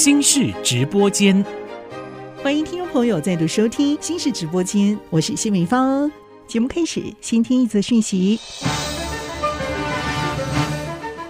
心事直播间，欢迎听众朋友再度收听心事直播间，我是谢美芳。节目开始，先听一则讯息。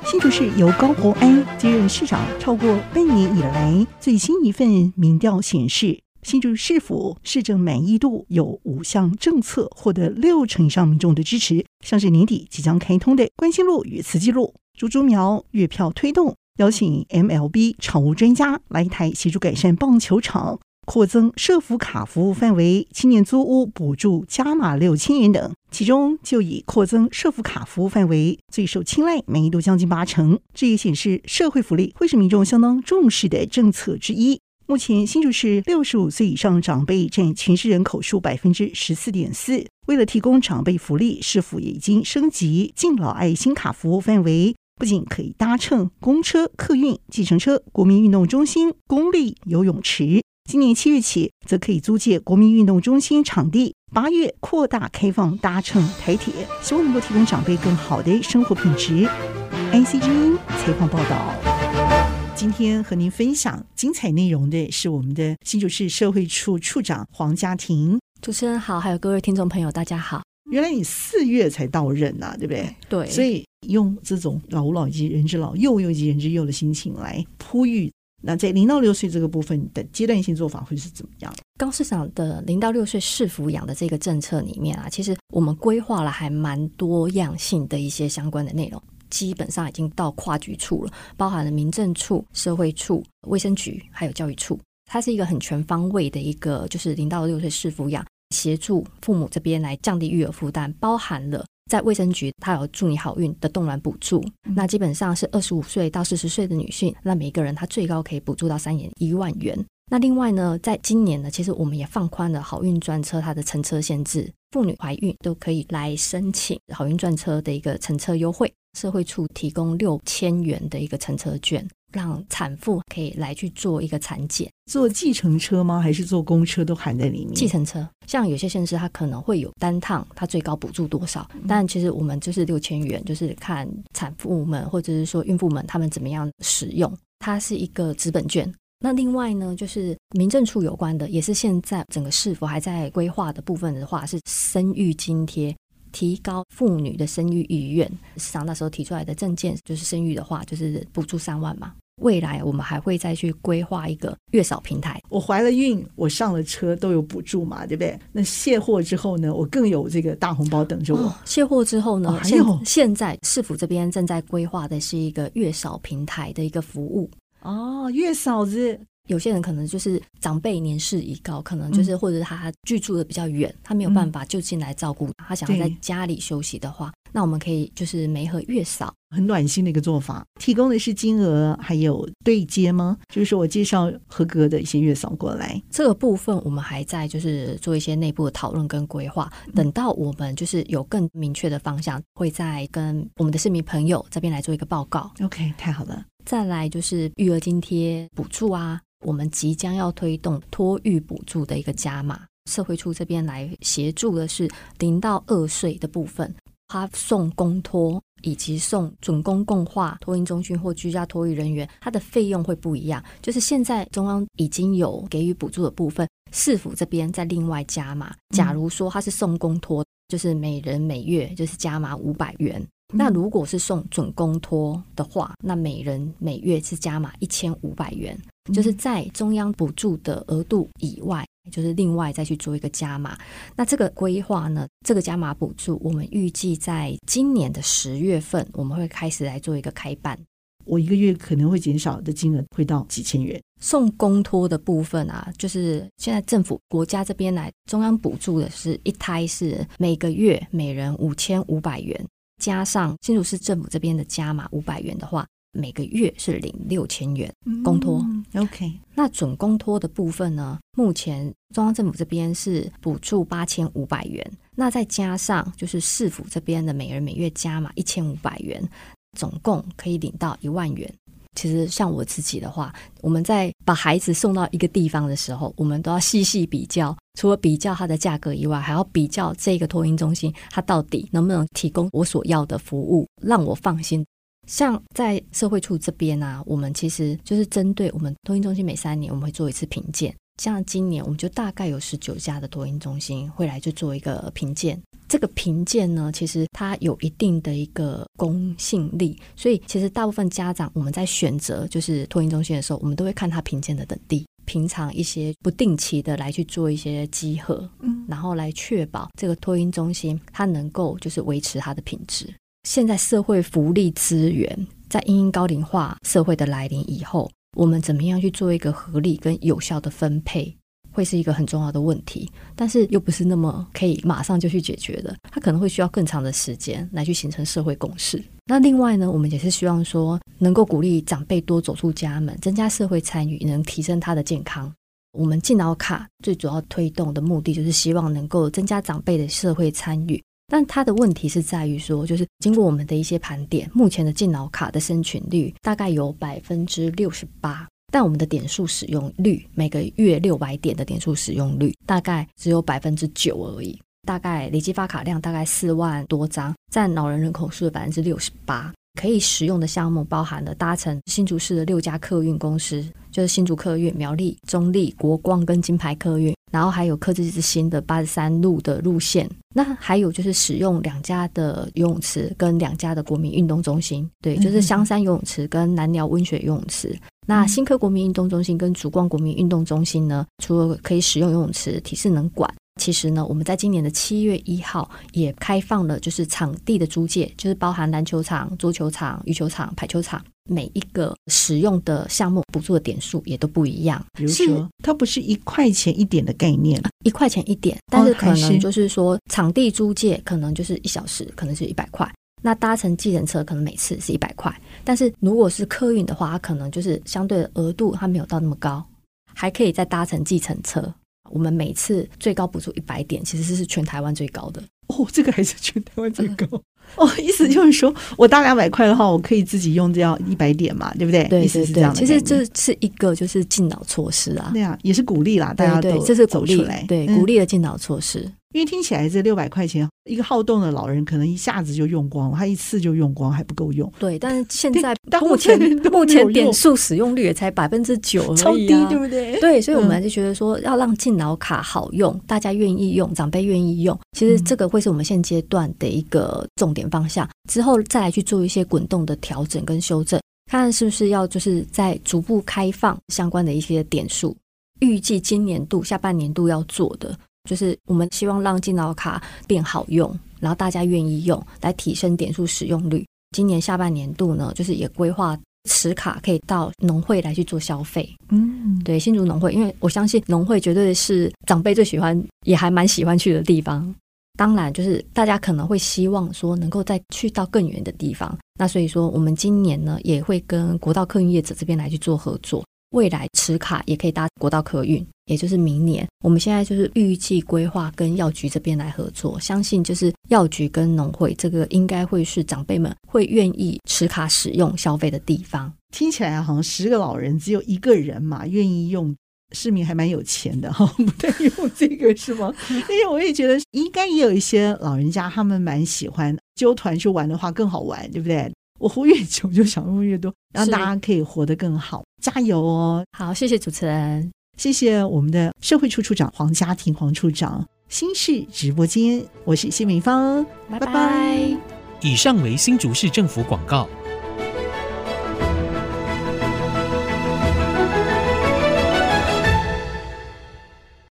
新竹市由高虹安接任市长超过半年以来，最新一份民调显示，新竹市府市政满意度有五项政策获得六成以上民众的支持，像是年底即将开通的关心路与慈济路、竹竹苗月票推动。邀请 MLB 场务专家来台协助改善棒球场，扩增社福卡服务范围，青年租屋补助加码六千元等。其中就以扩增社福卡服务范围最受青睐，满意度将近八成。这也显示社会福利会是民众相当重视的政策之一。目前新竹市六十五岁以上长辈占全市人口数百分之十四点四。为了提供长辈福利，市府也已经升级敬老爱心卡服务范围。不仅可以搭乘公车、客运、计程车、国民运动中心、公立游泳池。今年七月起，则可以租借国民运动中心场地。八月扩大开放搭乘台铁，希望能够提供长辈更好的生活品质。IC 之音采访报道。今天和您分享精彩内容的是我们的新竹市社会处处长黄家庭。主持人好，还有各位听众朋友，大家好。原来你四月才到任呐、啊，对不对？对，所以用这种老吾老以及人之老，幼吾幼以及人之幼的心情来呼吁。那在零到六岁这个部分的阶段性做法会是怎么样？高市长的零到六岁适抚养的这个政策里面啊，其实我们规划了还蛮多样性的一些相关的内容，基本上已经到跨局处了，包含了民政处、社会处、卫生局还有教育处，它是一个很全方位的一个，就是零到六岁适抚养。协助父母这边来降低育儿负担，包含了在卫生局，他有祝你好运的冻卵补助，嗯、那基本上是二十五岁到四十岁的女性，那每个人他最高可以补助到三点一万元。那另外呢，在今年呢，其实我们也放宽了好运专车它的乘车限制，妇女怀孕都可以来申请好运专车的一个乘车优惠，社会处提供六千元的一个乘车券。让产妇可以来去做一个产检，坐计程车吗？还是坐公车都含在里面？计程车，像有些县市它可能会有单趟，它最高补助多少？嗯、但其实我们就是六千元，就是看产妇们或者是说孕妇们他们怎么样使用。它是一个资本券。那另外呢，就是民政处有关的，也是现在整个市府还在规划的部分的话，是生育津贴，提高妇女的生育意愿。市长那时候提出来的政见就是生育的话，就是补助三万嘛。未来我们还会再去规划一个月嫂平台。我怀了孕，我上了车都有补助嘛，对不对？那卸货之后呢，我更有这个大红包等着我。哦、卸货之后呢，现现在市府这边正在规划的是一个月嫂平台的一个服务。哦，月嫂子，有些人可能就是长辈年事已高，可能就是或者他居住的比较远，他没有办法就近来照顾，他想要在家里休息的话。那我们可以就是媒和月嫂，很暖心的一个做法。提供的是金额还有对接吗？就是说我介绍合格的一些月嫂过来，这个部分我们还在就是做一些内部的讨论跟规划。等到我们就是有更明确的方向，会再跟我们的市民朋友这边来做一个报告。OK，太好了。再来就是育儿津贴补助啊，我们即将要推动托育补助的一个加码，社会处这边来协助的是零到二岁的部分。他送公托以及送准公共化托婴中心或居家托育人员，他的费用会不一样。就是现在中央已经有给予补助的部分，市府这边再另外加码。假如说他是送公托，就是每人每月就是加码五百元。那如果是送准公托的话，那每人每月是加码一千五百元，就是在中央补助的额度以外。就是另外再去做一个加码，那这个规划呢，这个加码补助，我们预计在今年的十月份，我们会开始来做一个开办。我一个月可能会减少的金额会到几千元。送公托的部分啊，就是现在政府国家这边来中央补助的是一胎是每个月每人五千五百元，加上新竹市政府这边的加码五百元的话。每个月是领六千元公托，嗯，OK。那准公托的部分呢？目前中央政府这边是补助八千五百元，那再加上就是市府这边的每人每月加码一千五百元，总共可以领到一万元。其实像我自己的话，我们在把孩子送到一个地方的时候，我们都要细细比较，除了比较它的价格以外，还要比较这个托婴中心它到底能不能提供我所要的服务，让我放心。像在社会处这边啊，我们其实就是针对我们托婴中心每三年我们会做一次评鉴。像今年我们就大概有十九家的托婴中心会来去做一个评鉴。这个评鉴呢，其实它有一定的一个公信力，所以其实大部分家长我们在选择就是托婴中心的时候，我们都会看他评鉴的等地。平常一些不定期的来去做一些集合，嗯，然后来确保这个托婴中心它能够就是维持它的品质。现在社会福利资源在因应高龄化社会的来临以后，我们怎么样去做一个合理跟有效的分配，会是一个很重要的问题。但是又不是那么可以马上就去解决的，它可能会需要更长的时间来去形成社会共识。那另外呢，我们也是希望说，能够鼓励长辈多走出家门，增加社会参与，能提升他的健康。我们敬老卡最主要推动的目的，就是希望能够增加长辈的社会参与。但它的问题是在于说，就是经过我们的一些盘点，目前的敬老卡的申请率大概有百分之六十八，但我们的点数使用率，每个月六百点的点数使用率，大概只有百分之九而已。大概累计发卡量大概四万多张，占老人人口数的百分之六十八。可以使用的项目包含了搭乘新竹市的六家客运公司，就是新竹客运、苗栗、中立、国光跟金牌客运，然后还有客制之星的八十三路的路线。那还有就是使用两家的游泳池跟两家的国民运动中心，对，就是香山游泳池跟南寮温水游泳池。那新科国民运动中心跟竹光国民运动中心呢，除了可以使用游泳池、体适能馆。其实呢，我们在今年的七月一号也开放了，就是场地的租借，就是包含篮球场、桌球场、羽球场、排球场，每一个使用的项目补助的点数也都不一样。比如说，它不是一块钱一点的概念，一块钱一点，但是可能就是说，场地租借可能就是一小时，可能是一百块。那搭乘计程车可能每次是一百块，但是如果是客运的话，它可能就是相对的额度它没有到那么高，还可以再搭乘计程车。我们每次最高补助一百点，其实是全台湾最高的哦。这个还是全台湾最高、嗯、哦。意思就是说我搭两百块的话，我可以自己用这样一百点嘛，对不对？对，意思是这样。其实这是一个就是敬老措施啊，对啊，也是鼓励啦，大家都对，这是鼓励来，对，鼓励的敬老措施。嗯因为听起来这六百块钱，一个好动的老人可能一下子就用光了，他一次就用光还不够用。对，但是现在目前目前点数使用率也才百分之九 而已，啊，超低，对不对？对，所以我们就觉得说，要让敬老卡好用，嗯、大家愿意用，长辈愿意用，其实这个会是我们现阶段的一个重点方向。之后再来去做一些滚动的调整跟修正，看看是不是要就是在逐步开放相关的一些点数。预计今年度下半年度要做的。就是我们希望让敬老卡变好用，然后大家愿意用，来提升点数使用率。今年下半年度呢，就是也规划持卡可以到农会来去做消费。嗯，对，新竹农会，因为我相信农会绝对是长辈最喜欢，也还蛮喜欢去的地方。当然，就是大家可能会希望说能够再去到更远的地方。那所以说，我们今年呢也会跟国道客运业者这边来去做合作。未来持卡也可以搭国道客运，也就是明年，我们现在就是预计规划跟药局这边来合作，相信就是药局跟农会这个应该会是长辈们会愿意持卡使用消费的地方。听起来好像十个老人只有一个人嘛愿意用，市民还蛮有钱的哈，不太用这个是吗？因为我也觉得应该也有一些老人家他们蛮喜欢揪团去玩的话更好玩，对不对？我活越久就想用越多，让大家可以活得更好。加油哦！好，谢谢主持人，谢谢我们的社会处处长黄家庭黄处长。新市直播间，我是谢美芳，拜拜。以上为新竹市政府广告。